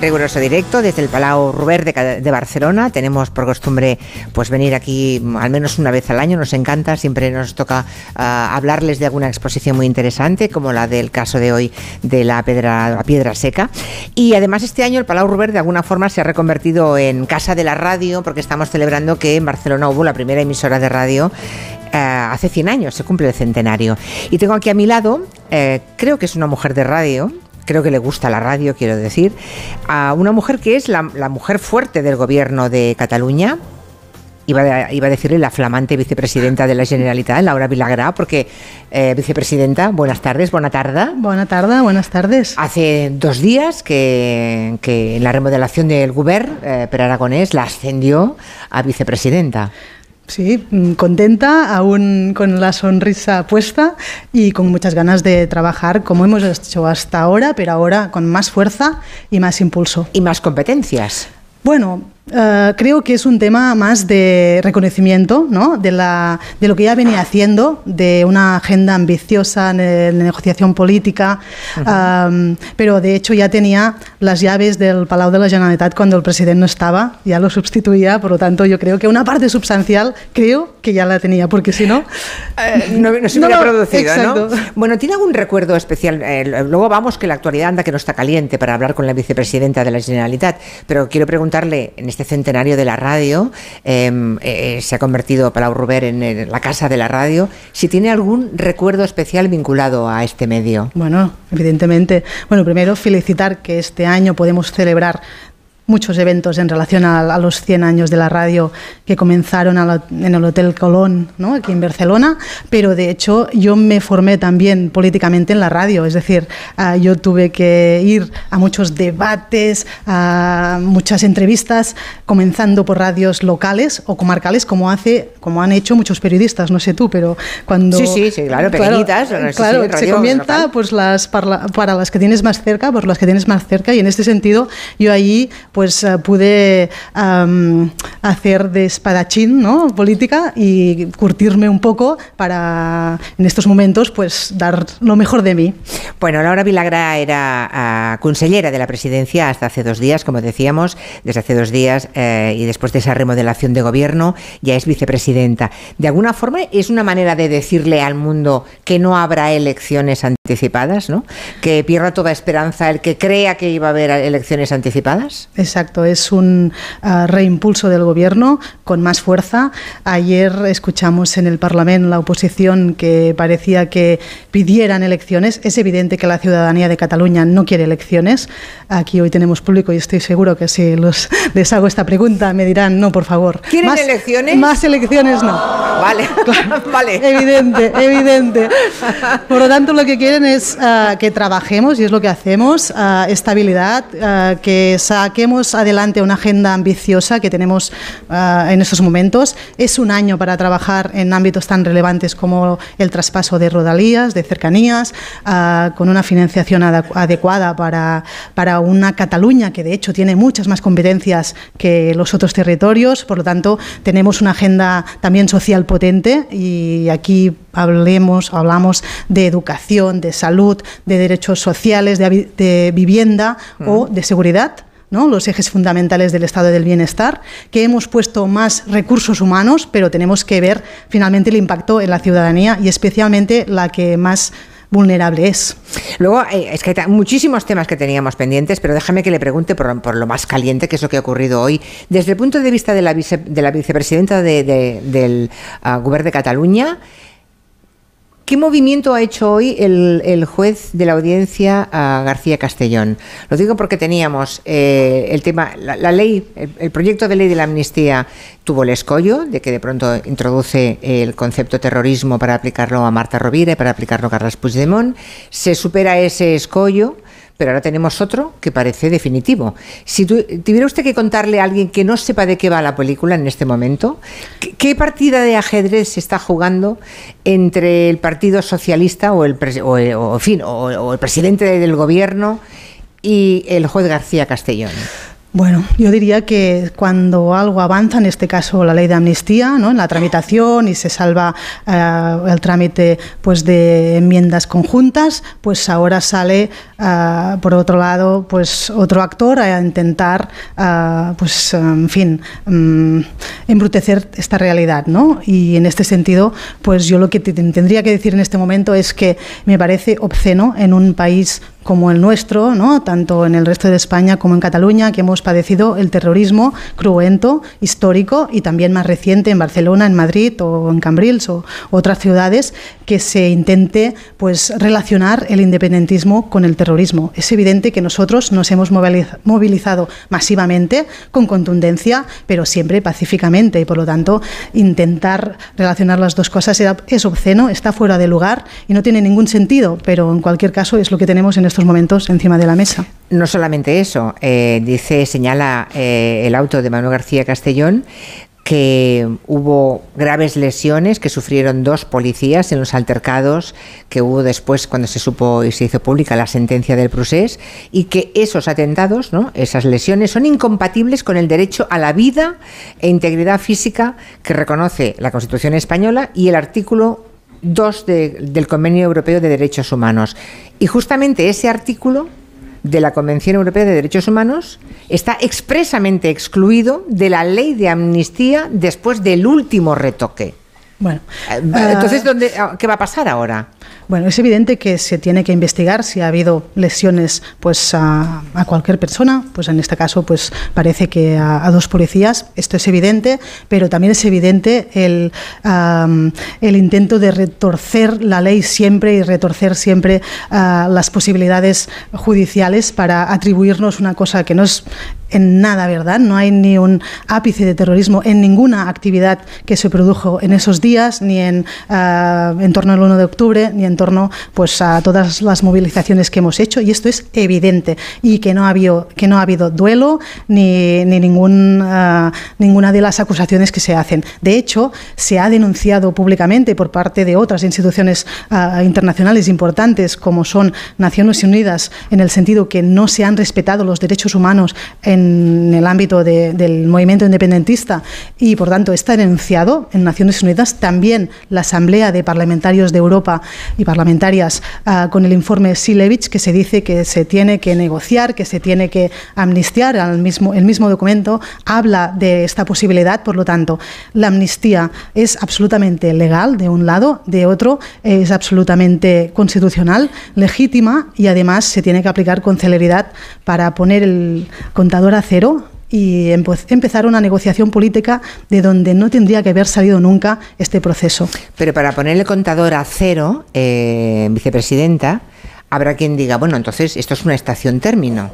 Riguroso directo desde el Palau Ruber de, Barcelona. Tenemos por costumbre pues venir aquí al menos una vez al año. Nos encanta, siempre nos toca ah, hablarles de alguna exposición muy interesante, como la del caso de hoy de la piedra, la piedra seca. Y además este año el Palau Ruber de alguna forma se ha reconvertido en casa de la radio, porque estamos celebrando que en Barcelona hubo la primera emisora de radio ah, hace 100 años, se cumple el centenario. Y tengo aquí a mi lado, eh, creo que es una mujer de radio, creo que le gusta la radio, quiero decir, a una mujer que es la, mujer fuerte del gobierno de Cataluña, Iba a, iba a, decirle la flamante vicepresidenta de la Generalitat, Laura Vilagrá, porque eh, vicepresidenta, buenas tardes, buena tarde. Buena tarde, buenas tardes. Hace dos días que, que en la remodelación del Gobierno, eh, Per Aragonés la ascendió a vicepresidenta. Sí, mm, contenta, aún con la sonrisa puesta y con muchas ganas de trabajar como hemos hecho hasta ahora, pero ahora con más fuerza y más impulso. Y más competencias. Bueno, eh, creo que es un tema más de reconocimiento ¿no? de, la, de lo que ya venía haciendo, de una agenda ambiciosa de negociación política, pero de hecho ya tenía las llaves del Palau de la Generalitat cuando el presidente no estaba, ya lo sustituía, por lo tanto yo creo que una parte substancial creo que ya la tenía, porque si no... Eh, no, se hubiera producido, ¿no? Bueno, ¿tiene algún recuerdo especial? Eh, luego vamos que la actualidad anda que no está caliente para hablar con la vicepresidenta de la Generalitat, pero quiero preguntarle en este centenario de la radio, em, eh, se ha convertido Palau Ruber en, la casa de la radio. Si tiene algún recuerdo especial vinculado a este medio. Bueno, evidentemente. Bueno, primero felicitar que este año podemos celebrar muchos eventos en relación a, los 100 años de la radio que comenzaron en el Hotel Colón, ¿no? aquí en Barcelona, pero de hecho yo me formé también políticamente en la radio, es decir, ah, yo tuve que ir a muchos debates, a muchas entrevistas, comenzando por radios locales o comarcales, como hace, como han hecho muchos periodistas, no sé tú, pero cuando... Sí, sí, sí claro, pequeñitas. Claro, se comienza pues las para, para, las que tienes más cerca, por las que tienes más cerca, y en este sentido yo ahí pues eh, pude hacer de espadachín ¿no? política y curtirme un poco para en estos momentos pues dar lo mejor de mí. Bueno, Laura Vilagra era ah, consellera de la presidencia hasta hace dos días, como decíamos, desde hace dos días eh, y después de esa remodelación de gobierno ya es vicepresidenta. De alguna forma es una manera de decirle al mundo que no habrá elecciones anticipadas, ¿no? Que pierda toda esperanza el que crea que iba a haber elecciones anticipadas. Exacto, es un ah, reimpulso del gobierno con más fuerza. Ayer escuchamos en el Parlamento la oposición que parecía que pidieran elecciones. Es evidente que la ciudadanía de Cataluña no quiere elecciones. Aquí hoy tenemos público y estoy seguro que si los, les hago esta pregunta me dirán no, por favor. ¿Quieren más, elecciones? Más elecciones no. Vale, vale. Evidente, evidente. Por lo tanto, lo que quieren es ah, que trabajemos y es lo que hacemos, ah, estabilidad, que saquemos adelante una agenda ambiciosa que tenemos ah, en estos momentos. Es un año para trabajar en ámbitos tan relevantes como el traspaso de rodalías, de cercanías, ah, con una financiación adecuada para, para una Cataluña que de hecho tiene muchas más competencias que los otros territorios. Por lo tanto, tenemos una agenda también social potente y aquí hablemos, hablamos de educación, de salud, de derechos sociales, de, vivienda o de seguridad los ejes fundamentales del estado del bienestar, que hemos puesto más recursos humanos, pero tenemos que ver finalmente el impacto en la ciudadanía y especialmente la que más vulnerable es. Luego, eh, es que hay muchísimos temas que teníamos pendientes, pero déjame que le pregunte por, lo más caliente, que es lo que ha ocurrido hoy. Desde el punto de vista de la, de vicepresidenta del uh, Gobierno de Cataluña, ¿Qué movimiento ha hecho hoy el, juez de la audiencia García Castellón? Lo digo porque teníamos eh, el tema, la, ley, el, proyecto de ley de la amnistía tuvo el escollo de que de pronto introduce el concepto terrorismo para aplicarlo a Marta Rovira y para aplicarlo a Carles Puigdemont. Se supera ese escollo pero ahora tenemos otro que parece definitivo. Si tuviera usted que contarle a alguien que no sepa de qué va la película en este momento, ¿qué, partida de ajedrez se está jugando entre el Partido Socialista o el, fin, o el presidente del gobierno y el juez García Castellón? Bueno, yo diría que cuando algo avanza, en este caso la ley de amnistía, ¿no? en la tramitación y se salva eh, el trámite pues, de enmiendas conjuntas, pues ahora sale, eh, por otro lado, pues otro actor a intentar, eh, pues, en fin, mm, embrutecer esta realidad. ¿no? Y en este sentido, pues yo lo que tendría que decir en este momento es que me parece obsceno en un país como el nuestro, ¿no? tanto en el resto de España como en Cataluña, que hemos padecido el terrorismo cruento, histórico y también más reciente en Barcelona, en Madrid o en Cambrils o otras ciudades, que se intente pues, relacionar el independentismo con el terrorismo. Es evidente que nosotros nos hemos movilizado masivamente, con contundencia, pero siempre pacíficamente y por lo tanto intentar relacionar las dos cosas es obsceno, está fuera de lugar y no tiene ningún sentido, pero en cualquier caso es lo que tenemos en estos momentos encima de la mesa. No solamente eso, eh, dice, señala eh, el auto de Manuel García Castellón que hubo graves lesiones que sufrieron dos policías en los altercados que hubo después cuando se supo y se hizo pública la sentencia del procés y que esos atentados, ¿no? esas lesiones son incompatibles con el derecho a la vida e integridad física que reconoce la Constitución española y el artículo 2 del Convenio Europeo de Derechos Humanos. Y justamente ese artículo de la Convención Europea de Derechos Humanos está expresamente excluido de la ley de amnistía después del último retoque. Bueno, eh, entonces, ¿dónde, ¿qué va a pasar ahora? Bueno, es evidente que se tiene que investigar si ha habido lesiones pues, a, cualquier persona, pues en este caso pues, parece que a, dos policías, esto es evidente, pero también es evidente el, intento de retorcer la ley siempre y retorcer siempre ah, las posibilidades judiciales para atribuirnos una cosa que no es en nada, ¿verdad? No hay ni un ápice de terrorismo en ninguna actividad que se produjo en esos días, ni en, en torno al 1 de octubre, ni en torno pues, a todas las movilizaciones que hemos hecho, y esto es evidente, y que no ha habido, que no ha habido duelo ni, ni ningún, ah, ninguna de las acusaciones que se hacen. De hecho, se ha denunciado públicamente por parte de otras instituciones ah, internacionales importantes, como son Naciones Unidas, en el sentido que no se han respetado los derechos humanos en en el ámbito del movimiento independentista y, por tanto, está denunciado en Naciones Unidas. También la Asamblea de Parlamentarios de Europa y parlamentarias ah, con el informe Silevich, que se dice que se tiene que negociar, que se tiene que amnistiar. Al mismo, el mismo documento habla de esta posibilidad. Por lo tanto, la amnistía es absolutamente legal, de un lado, de otro, es absolutamente constitucional, legítima y además se tiene que aplicar con celeridad para poner el contador a cero y empezar una negociación política de donde no tendría que haber salido nunca este proceso. Pero para poner el contador a cero, eh, vicepresidenta, habrá quien diga, bueno, entonces esto es una estación término,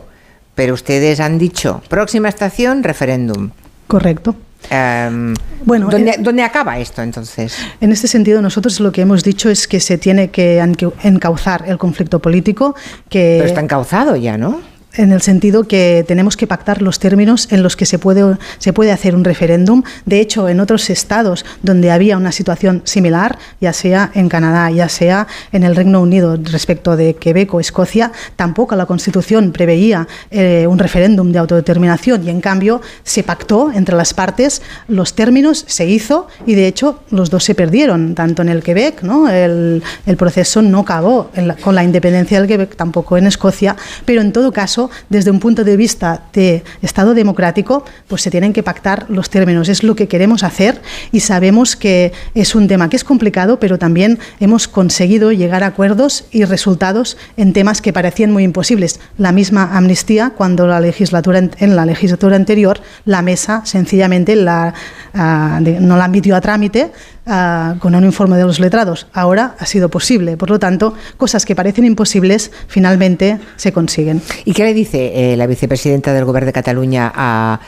pero ustedes han dicho, próxima estación, referéndum. Correcto. Em, bueno, ¿dónde, ¿dónde, acaba esto entonces? En este sentido, nosotros lo que hemos dicho es que se tiene que encauzar el conflicto político. Que... Pero está encauzado ya, ¿no? En el sentido que tenemos que pactar los términos en los que se puede, se puede hacer un referéndum. De hecho, en otros estados donde había una situación similar, ya sea en Canadá, ya sea en el Reino Unido respecto de Quebec o Escocia, tampoco la Constitución preveía eh, un referéndum de autodeterminación y en cambio se pactó entre las partes los términos, se hizo y de hecho los dos se perdieron, tanto en el Quebec, ¿no? el, el proceso no acabó con la independencia del Quebec, tampoco en Escocia, pero en todo caso desde un punto de vista de Estado democrático, pues se tienen que pactar los términos. Es lo que queremos hacer y sabemos que es un tema que es complicado, pero también hemos conseguido llegar a acuerdos y resultados en temas que parecían muy imposibles. La misma amnistía, cuando la legislatura, en la legislatura anterior la mesa sencillamente la, ah, no la admitió a trámite, Ah, con un informe de los letrados. Ahora ha sido posible. Por lo tanto, cosas que parecen imposibles finalmente se consiguen. ¿Y qué le dice eh, la vicepresidenta del Gobierno de Cataluña a,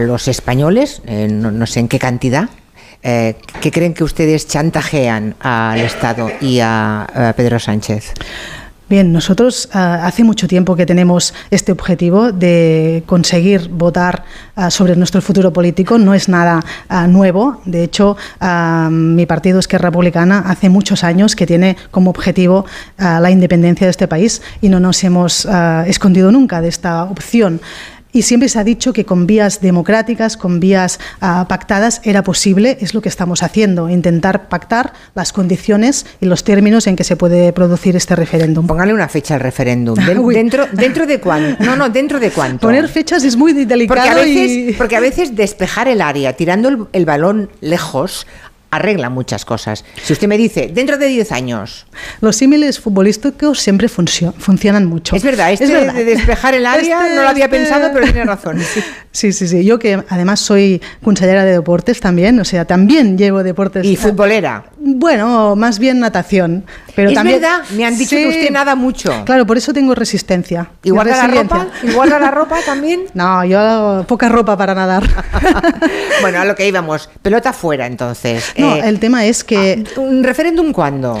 los españoles? Eh, no, sé en qué cantidad. Eh, ¿Qué creen que ustedes chantajean al Estado y a Pedro Sánchez? Bien, nosotros ah, hace mucho tiempo que tenemos este objetivo de conseguir votar ah, sobre nuestro futuro político. No es nada ah, nuevo. De hecho, mi partido Esquerra Republicana hace muchos años que tiene como objetivo la independencia de este país y no nos hemos escondido nunca de esta opción. Y siempre se ha dicho que con vías democráticas, con vías uh, pactadas, era posible, es lo que estamos haciendo, intentar pactar las condiciones y los términos en que se puede producir este referéndum. Póngale una fecha al referéndum. dentro, ¿Dentro de cuánto? No, no, ¿dentro de cuánto? Poner fechas es muy delicado. Porque a veces, y... porque a veces despejar el área tirando el, el balón lejos arregla muchas cosas. Si usted me dice, dentro de 10 años. Los símiles futbolísticos siempre funcio funcionan mucho. Es verdad, este es verdad. de despejar el área Este- no lo había este- pensado, pero tiene razón. sí. Sí, sí, sí. Yo que además soy consellera de deportes también, o sea, también llevo deportes. Y futbolera. Bueno, más bien natación. Pero es también, verdad, me han dicho Sí. que usted nada mucho. Claro, por eso tengo resistencia. ¿Y guarda la ropa? ¿Y guarda la ropa también? No, yo poca ropa para nadar. bueno, a lo que íbamos. Pelota fuera, entonces. No, Eh, el tema es que ¿Un referéndum cuándo?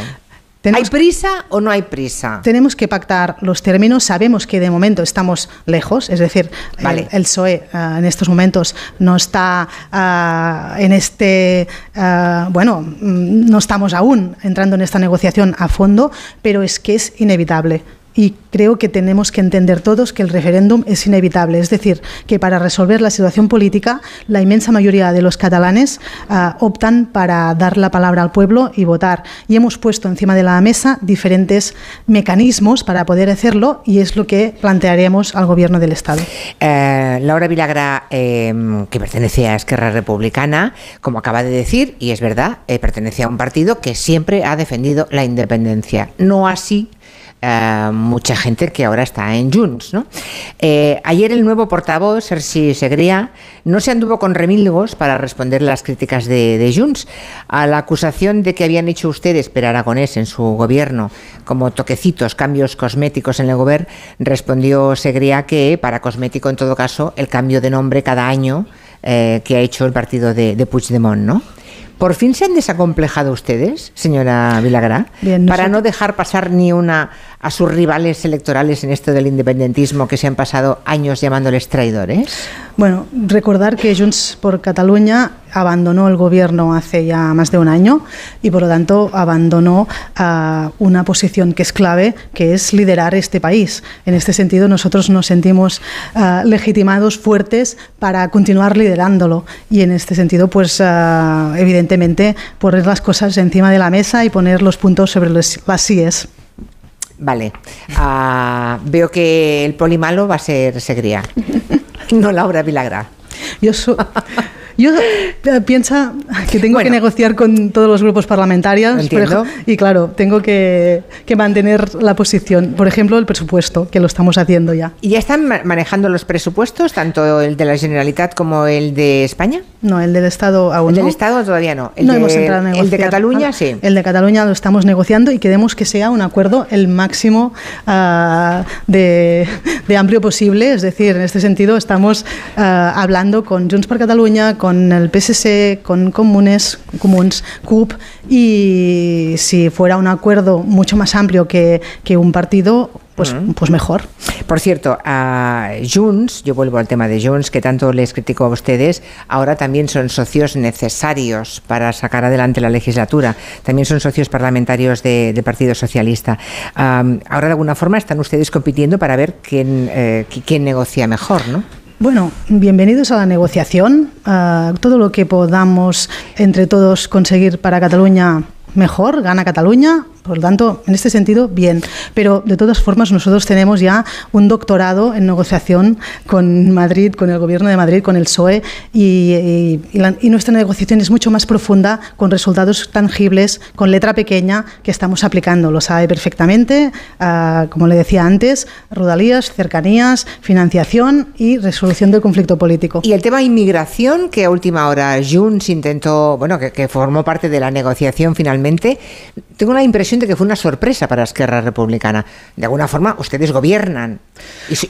¿Hay prisa o no hay prisa? tenemos que pactar los términos. Sabemos que de momento estamos lejos, es decir, el- Vale. el, PSOE ah, en estos momentos no está ah, en este, ah, bueno, mm, no estamos aún entrando en esta negociación a fondo, pero es que es inevitable. Y creo que tenemos que entender todos que el referéndum es inevitable. Es decir, que para resolver la situación política, la inmensa mayoría de los catalanes ah, optan para dar la palabra al pueblo y votar. Y hemos puesto encima de la mesa diferentes mecanismos para poder hacerlo y es lo que plantearemos al Gobierno del Estado. Eh, Laura Vilagra, eh, que pertenece a Esquerra Republicana, como acaba de decir, y es verdad, eh, pertenece a un partido que siempre ha defendido la independencia. No así eh, mucha gente que ahora está en Junts. ¿no? Eh, ayer el nuevo portavoz, Sergi Segría, no se anduvo con remilgos para responder las críticas de, de Junts a la acusación de que habían hecho ustedes, per Aragonés, en su gobierno, como toquecitos, cambios cosméticos en el gobierno, respondió Segría que para cosmético, en todo caso, el cambio de nombre cada año eh, que ha hecho el partido de, de Puigdemont, ¿no? ¿Por fin se han desacomplejado ustedes, señora Vilagrá, Bien, para no dejar pasar ni una a sus rivales electorales en esto del independentismo que se han pasado años llamándoles traidores? Bueno, recordar que Junts por Cataluña abandonó el gobierno hace ya más de un año y por lo tanto abandonó ah, una posición que es clave, que es liderar este país. En este sentido, nosotros nos sentimos ah, legitimados, fuertes para continuar liderándolo y en este sentido, pues ah, evidentemente poner las cosas encima de la mesa y poner los puntos sobre las síes. Vale. Ah, veo que el poli malo va a ser Segría. No Laura Vilagrá. Yo, so- yo eh, piensa que tengo Bueno. que negociar con todos los grupos parlamentarios por y claro, tengo que, que mantener la posición. Por ejemplo, el presupuesto, que lo estamos haciendo ya. ¿Y ya están ma- manejando los presupuestos, tanto el de la Generalitat como el de España? No, el del Estado aún El del no. Estado todavía no. El no de, hemos entrado a negociar. El de Cataluña Ah, sí. El de Cataluña lo estamos negociando y queremos que sea un acuerdo el máximo ah, de, de amplio posible. Es decir, en este sentido estamos ah, hablando con Junts per Catalunya, con el PSC, con Comunes, Comuns, CUP y si fuera un acuerdo mucho más amplio que, que un partido, pues, pues mejor. Por cierto, a Junts, yo vuelvo al tema de Junts, que tanto les critico a ustedes, ahora también son socios necesarios para sacar adelante la legislatura. También son socios parlamentarios de- del Partido Socialista. Ahora, de alguna forma, están ustedes compitiendo para ver quién, eh, qui- quién negocia mejor, ¿no? Bueno, bienvenidos a la negociación. Ah, todo lo que podamos entre todos conseguir para Cataluña mejor, gana Cataluña. Por lo tanto, en este sentido, bien. Pero de todas formas, nosotros tenemos ya un doctorado en negociación con Madrid, con el Gobierno de Madrid, con el PSOE, y, y- y la- nuestra negociación es mucho más profunda, con resultados tangibles, con letra pequeña, que estamos aplicando. Lo sabe perfectamente, ah, como le decía antes, rodalías, cercanías, financiación y resolución del conflicto político. Y el tema inmigración, que a última hora Junts intentó, bueno, que, que formó parte de la negociación finalmente, tengo la impresión de que fue una sorpresa para Esquerra Republicana. De alguna forma, ustedes gobiernan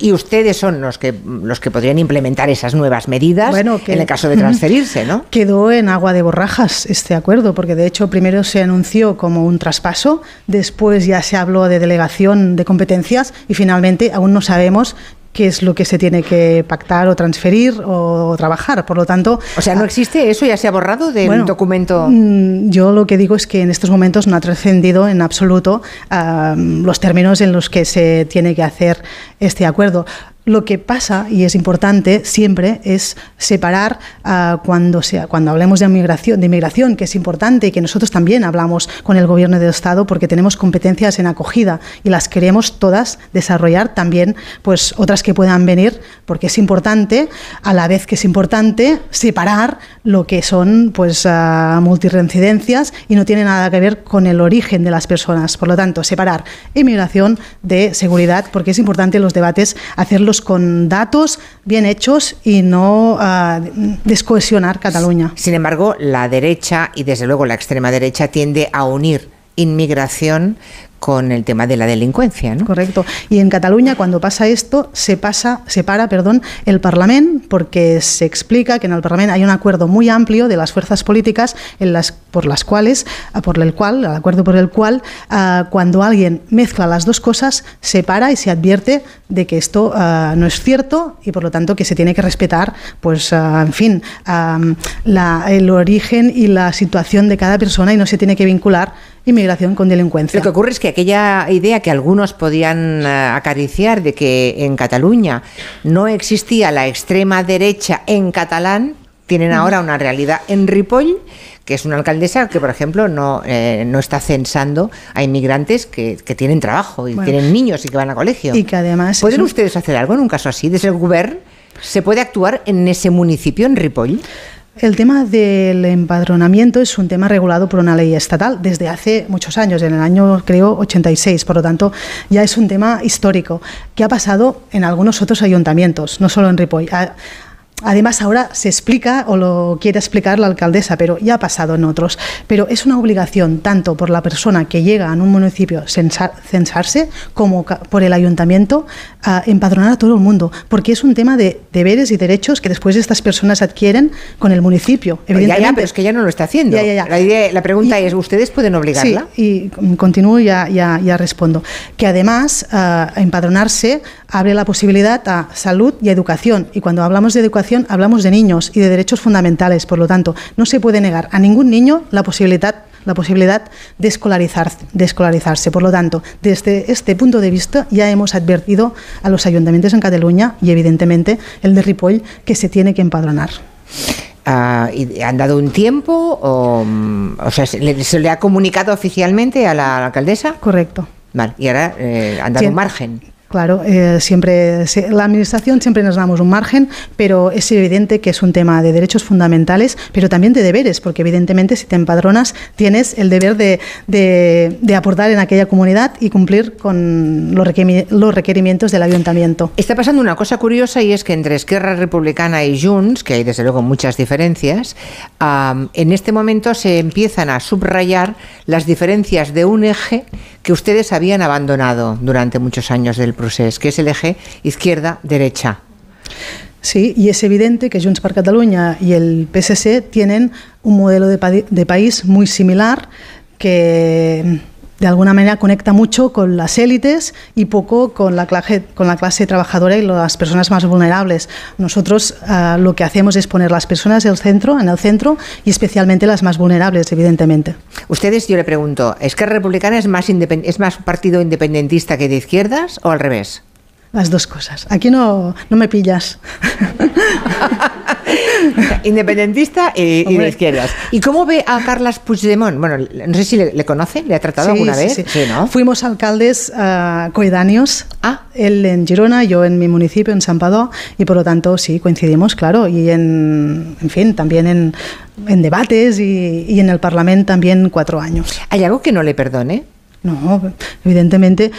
y, ustedes son los que, los que podrían implementar esas nuevas medidas Bueno, que- en el caso de transferirse, ¿no? Quedó en agua de borrajas este acuerdo, porque de hecho primero se anunció como un traspaso, después ya se habló de delegación de competencias y finalmente aún no sabemos qué es lo que se tiene que pactar o transferir o trabajar. Por lo tanto, O sea, ¿no existe eso? ¿Ya se ha borrado del Bueno, documento? mm, Yo lo que digo es que en estos momentos no ha trascendido en absoluto ah, los términos en los que se tiene que hacer este acuerdo. Lo que pasa, y es importante siempre, es separar uh, cuando, sea, cuando hablemos de inmigración, de inmigración, que es importante y que nosotros también hablamos con el Gobierno del Estado porque tenemos competencias en acogida y las queremos todas desarrollar, también pues otras que puedan venir, porque es importante, a la vez que es importante, separar lo que son pues uh, multirreincidencias y no tiene nada que ver con el origen de las personas. Por lo tanto, separar inmigración de seguridad, porque es importante los debates hacerlos con datos bien hechos y no uh, descohesionar Cataluña. Sin embargo, la derecha y desde luego la extrema derecha tiende a unir inmigración con el tema de la delincuencia, ¿no? Correcto. Y en Cataluña, cuando pasa esto, se pasa, se para, perdón, el Parlamento, porque se explica que en el Parlamento hay un acuerdo muy amplio de las fuerzas políticas en las, por las cuales, por el cual, el acuerdo por el cual, uh, cuando alguien mezcla las dos cosas, se para y se advierte de que esto uh, no es cierto y por lo tanto que se tiene que respetar, pues, en fin, la, el origen y la situación de cada persona y no se tiene que vincular inmigración con delincuencia. Lo que ocurre es que aquella idea que algunos podían acariciar de que en Cataluña no existía la extrema derecha en catalán, tienen ahora una realidad en Ripoll que es una alcaldesa que, por ejemplo, no, eh, no está censando a inmigrantes que, que tienen trabajo y bueno, tienen niños y que van a colegio. Y que además... ¿Pueden ustedes hacer algo en un caso así? Desde el gobierno, ¿se puede actuar en ese municipio, en Ripoll? El tema del empadronamiento es un tema regulado por una ley estatal desde hace muchos años, en el año creo 86, por lo tanto ya es un tema histórico que ha pasado en algunos otros ayuntamientos, no solo en Ripoll. Además, ahora se explica o lo quiere explicar la alcaldesa, pero ya ha pasado en otros. Pero es una obligación tanto por la persona que llega a un municipio censar, censarse como por el ayuntamiento a empadronar a todo el mundo, porque es un tema de deberes y derechos que después estas personas adquieren con el municipio. Evidentemente. Ya, ya, pero es que ya no lo está haciendo. Ya, la, idea, la, pregunta y, es, ¿ustedes pueden obligarla? Sí, y continúo y ya, ya, ya respondo. Que además, uh, empadronarse abre la posibilidad a salud y educación. Y cuando hablamos de educación, hablamos de niños y de derechos fundamentales, por lo tanto, no se puede negar a ningún niño la posibilidad la posibilidad de, escolarizar, de escolarizarse. Por lo tanto, desde este punto de vista ya hemos advertido a los ayuntamientos en Cataluña y evidentemente el de Ripoll que se tiene que empadronar. Uh, ¿y ¿Han dado un tiempo? O, o sea, ¿se le, ¿se le, ha comunicado oficialmente a la, alcaldesa? Correcto. Vale, y ahora eh, han dado sí. un margen. Claro, eh, siempre se, la administración siempre nos damos un margen, pero es evidente que es un tema de derechos fundamentales, pero también de deberes, porque evidentemente si te empadronas tienes el deber de, aportar en aquella comunidad y cumplir con los, requerimientos del ayuntamiento. Está pasando una cosa curiosa y es que entre Esquerra Republicana y Junts, que hay desde luego muchas diferencias, um, en este momento se empiezan a subrayar las diferencias de un eje que ustedes habían abandonado durante muchos años del procés, que es el eje izquierda-derecha. Sí, y es evidente que Junts per Catalunya y el PSC tienen un modelo de, de país muy similar que de alguna manera conecta mucho con las élites y poco con la clase, con la clase trabajadora y las personas más vulnerables. Nosotros uh, lo que hacemos es poner las personas el centro, en el centro y especialmente las más vulnerables, evidentemente. Ustedes, yo le pregunto, ¿es que Republicana es más, es más partido independentista que de izquierdas o al revés? Las dos cosas. Aquí no, no me pillas. Independentista y, y, de izquierdas. ¿Y cómo ve a Carles Puigdemont? Bueno, no sé si le, le conoce, ¿le ha tratado sí, alguna sí, vez? Sí, sí. ¿no? Fuimos alcaldes uh, coedáneos, ah. él en Girona, yo en mi municipio, en San Padó, y por lo tanto sí, coincidimos, claro, y en, en fin, también en, en debates y, y en el Parlamento también cuatro años. ¿Hay algo que no le perdone? No, evidentemente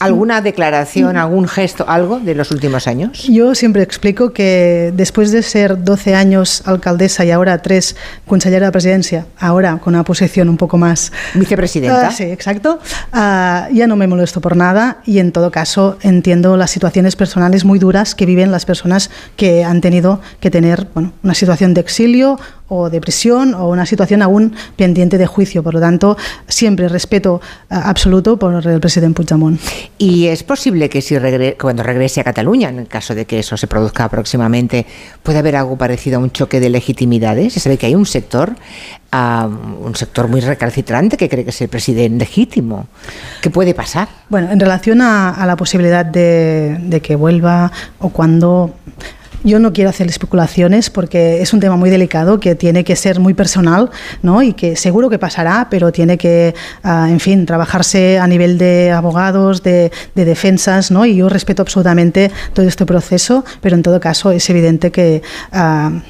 ¿Alguna declaración, algún gesto, algo de los últimos años? Yo siempre explico que después de ser 12 años alcaldesa y ahora 3 consellera de presidencia, ahora con una posición un poco más... Vicepresidenta. Uh, sí, exacto. Uh, ya no me molesto por nada y en todo caso entiendo las situaciones personales muy duras que viven las personas que han tenido que tener bueno, una situación de exilio o de prisión o una situación aún pendiente de juicio. Por lo tanto, siempre respeto uh, absoluto por el presidente Puigdemont. Y es posible que si cuando regrese a Cataluña, en el caso de que eso se produzca próximamente, pueda haber algo parecido a un choque de legitimidades. Se sabe que hay un sector, un sector muy recalcitrante que cree que es el presidente legítimo. ¿Qué puede pasar? Bueno, en relación a, la posibilidad de que vuelva o cuando yo no quiero hacer especulaciones porque es un tema muy delicado que tiene que ser muy personal ¿no? y que seguro que pasará, pero tiene que, ah, en fin, trabajarse a nivel de abogados, de, defensas, ¿no? y yo respeto absolutamente todo este proceso, pero en todo caso es evidente que... Uh,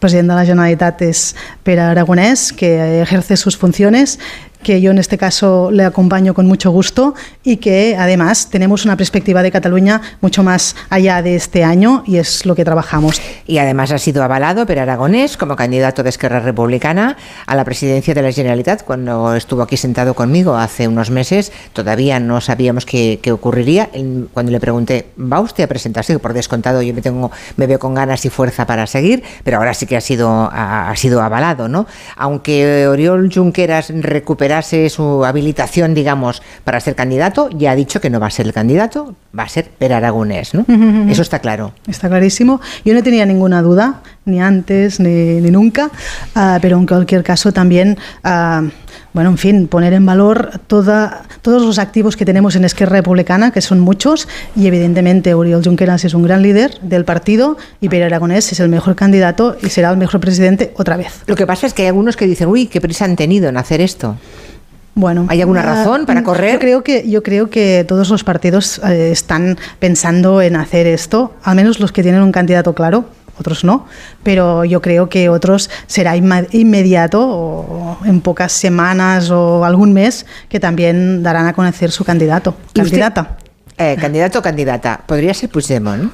presidente de la Generalitat es Pere Aragonés, que ejerce sus funciones que yo en este caso le acompaño con mucho gusto y que además tenemos una perspectiva de Cataluña mucho más allá de este año y es lo que trabajamos. Y además ha sido avalado per Aragonés como candidato de Esquerra Republicana a la presidencia de la Generalitat cuando estuvo aquí sentado conmigo hace unos meses. Todavía no sabíamos qué, ocurriría. Cuando le pregunté, ¿va usted a presentarse? Por descontado, yo me, tengo, me veo con ganas y fuerza para seguir, pero ahora sí que ha sido, ha, ha sido avalado, ¿no? Aunque Oriol Junqueras recupera su habilitación, digamos, para ser candidato, ya ha dicho que no va a ser el candidato, va a ser Per Aragonés, ¿no? Eso está claro. Está clarísimo. Yo no tenía ninguna duda, ni antes ni, nunca, ah, pero en cualquier caso también... Uh, bueno, en fin, poner en valor toda, todos los activos que tenemos en Esquerra Republicana, que son muchos, y evidentemente Uriol Junqueras es un gran líder del partido y Pere Aragonés es el mejor candidato y será el mejor presidente otra vez. Lo que pasa es que hay algunos que dicen, uy, qué prisa han tenido en hacer esto. Bueno, ¿hay alguna razón para correr? Yo creo que yo creo que todos los partidos eh, están pensando en hacer esto, al menos los que tienen un candidato claro otros no, pero yo creo que otros será inmediato o en pocas semanas o algún mes que también darán a conocer su candidato, candidata. eh, candidato o candidata, podría ser Puigdemont.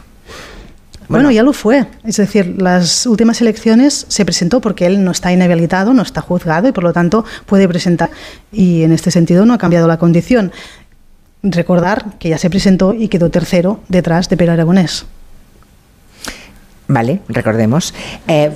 Bueno, ya lo fue. Es decir, las últimas elecciones se presentó porque él no está inhabilitado, no está juzgado y por lo tanto puede presentar. Y en este sentido no ha cambiado la condición. Recordar que ya se presentó y quedó tercero detrás de Pedro Aragonés. Vale, recordemos. Eh,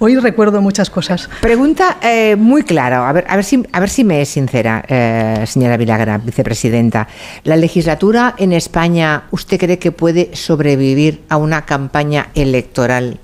Hoy recuerdo muchas cosas. Pregunta eh, muy clara, a ver, a ver, si, a ver si me es sincera, eh, señora Vilagra, vicepresidenta. ¿La legislatura en España, usted cree que puede sobrevivir a una campaña electoral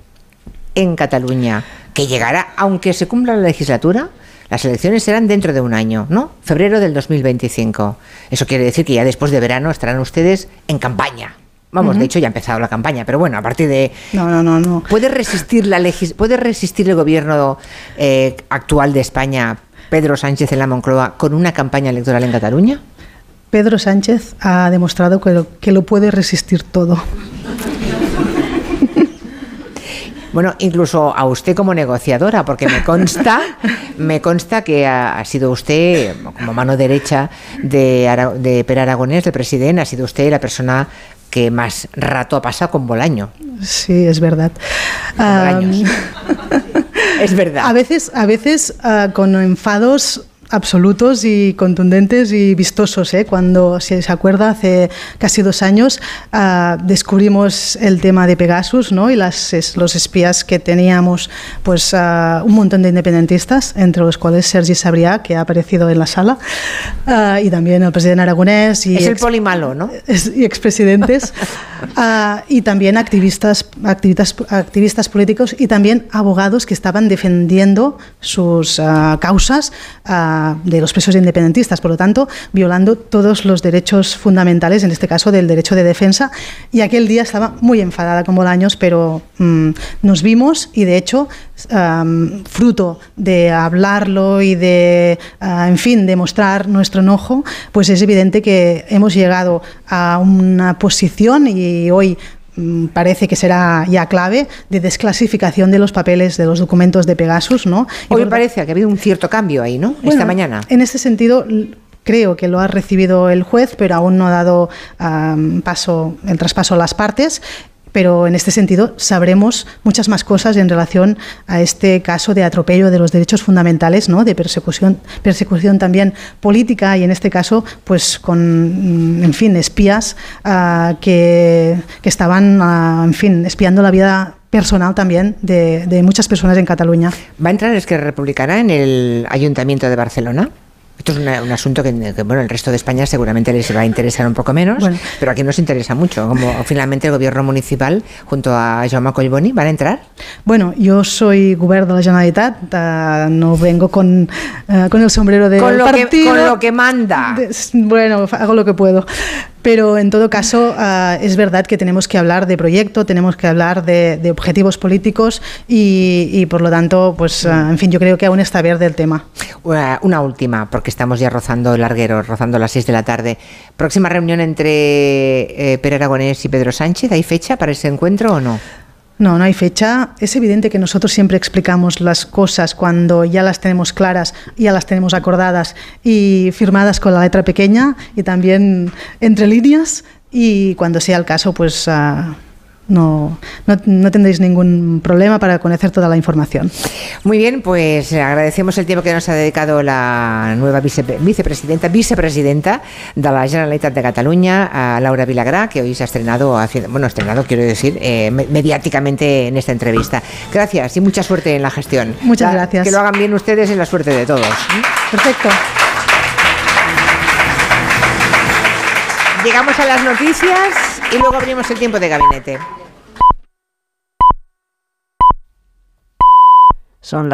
en Cataluña que llegará, aunque se cumpla la legislatura? Las elecciones serán dentro de un año, ¿no? Febrero del 2025. Eso quiere decir que ya después de verano estarán ustedes en campaña. Vamos, de hecho ya ha empezado la campaña, pero bueno, a partir de... No, no, no, no. ¿Puede resistir, la ¿puede resistir el gobierno eh, actual de España, Pedro Sánchez en la Moncloa, con una campaña electoral en Cataluña? Pedro Sánchez ha demostrado que lo, que lo puede resistir todo. Bueno, incluso a usted como negociadora, porque me consta, me consta que ha, sido usted como mano derecha de, de Per Aragonés, del presidente, ha sido usted la persona que más rato ha pasado con Bolaño. Sí, es verdad. es verdad. A veces, a veces ah, con enfados absolutos y contundentes y vistosos. ¿eh? Cuando, si se acuerda, hace casi dos años ah, descubrimos el tema de Pegasus ¿no? y las, los espías que teníamos, pues ah, un montón de independentistas, entre los cuales Sergi Sabrià, que ha aparecido en la sala, ah, y también el presidente Aragonés. Y es el polimalo, ¿no? Y expresidentes, y también activistas, activistas, activistas políticos y también abogados que estaban defendiendo sus causas de los presos independentistas, por lo tanto, violando todos los derechos fundamentales, en este caso del derecho de defensa. Y aquel día estaba muy enfadada con Bolaños, pero mm, nos vimos y de hecho, fruto de hablarlo y de, ah, en fin, de mostrar nuestro enojo, pues es evidente que hemos llegado a una posición y hoy parece que será ya clave de desclasificación de los papeles de los documentos de Pegasus, ¿no? Hoy parece que ha habido un cierto cambio ahí, ¿no? Esta mañana. En ese sentido creo que lo ha recibido el juez, pero aún no ha dado paso el traspaso a las partes pero en este sentido sabremos muchas más cosas en relación a este caso de atropello de los derechos fundamentales, ¿no? de persecución, persecución también política y en este caso, pues con, mm, en fin, espías ah, que, estaban, ah, en fin, espiando la vida personal también de, muchas personas en Cataluña. ¿Va a entrar es que Republicana en el Ayuntamiento de Barcelona? Esto es un asunto que, bueno, el resto de España seguramente les va a interesar un poco menos, pero aquí nos interesa mucho. Como finalmente el gobierno municipal, junto a Jaume Collboni, van a entrar. Bueno, yo soy gobierno de la Generalitat, uh, no vengo con, uh, con el sombrero de con lo partido. Que, con lo que manda. De, bueno, hago lo que puedo. Pero en todo caso, uh, es verdad que tenemos que hablar de proyecto, tenemos que hablar de, objetivos políticos y, por lo tanto, pues, en fin, yo creo que aún está verde el tema. Una, una última, porque estamos ya rozando el larguero, rozando las 6 de la tarde. ¿Próxima reunión entre eh, Pere Aragonés y Pedro Sánchez? ¿Hay fecha para ese encuentro o no? No, no hay fecha. Es evidente que nosotros siempre explicamos las cosas cuando ya las tenemos claras, ya las tenemos acordadas y firmadas con la letra pequeña y también entre líneas. Y cuando sea el caso, pues uh, no, no, no, tendréis ningún problema para conocer toda la información. Muy bien, pues agradecemos el tiempo que nos ha dedicado la nueva vice, vicepresidenta, vicepresidenta de la Generalitat de Cataluña, a Laura Vilagrá, que hoy se ha estrenado, bueno, estrenado quiero decir, eh, mediáticamente en esta entrevista. Gracias y mucha suerte en la gestión. Muchas la, gracias. Que lo hagan bien ustedes y la suerte de todos. Perfecto. Llegamos a las noticias y luego abrimos el tiempo de gabinete. Son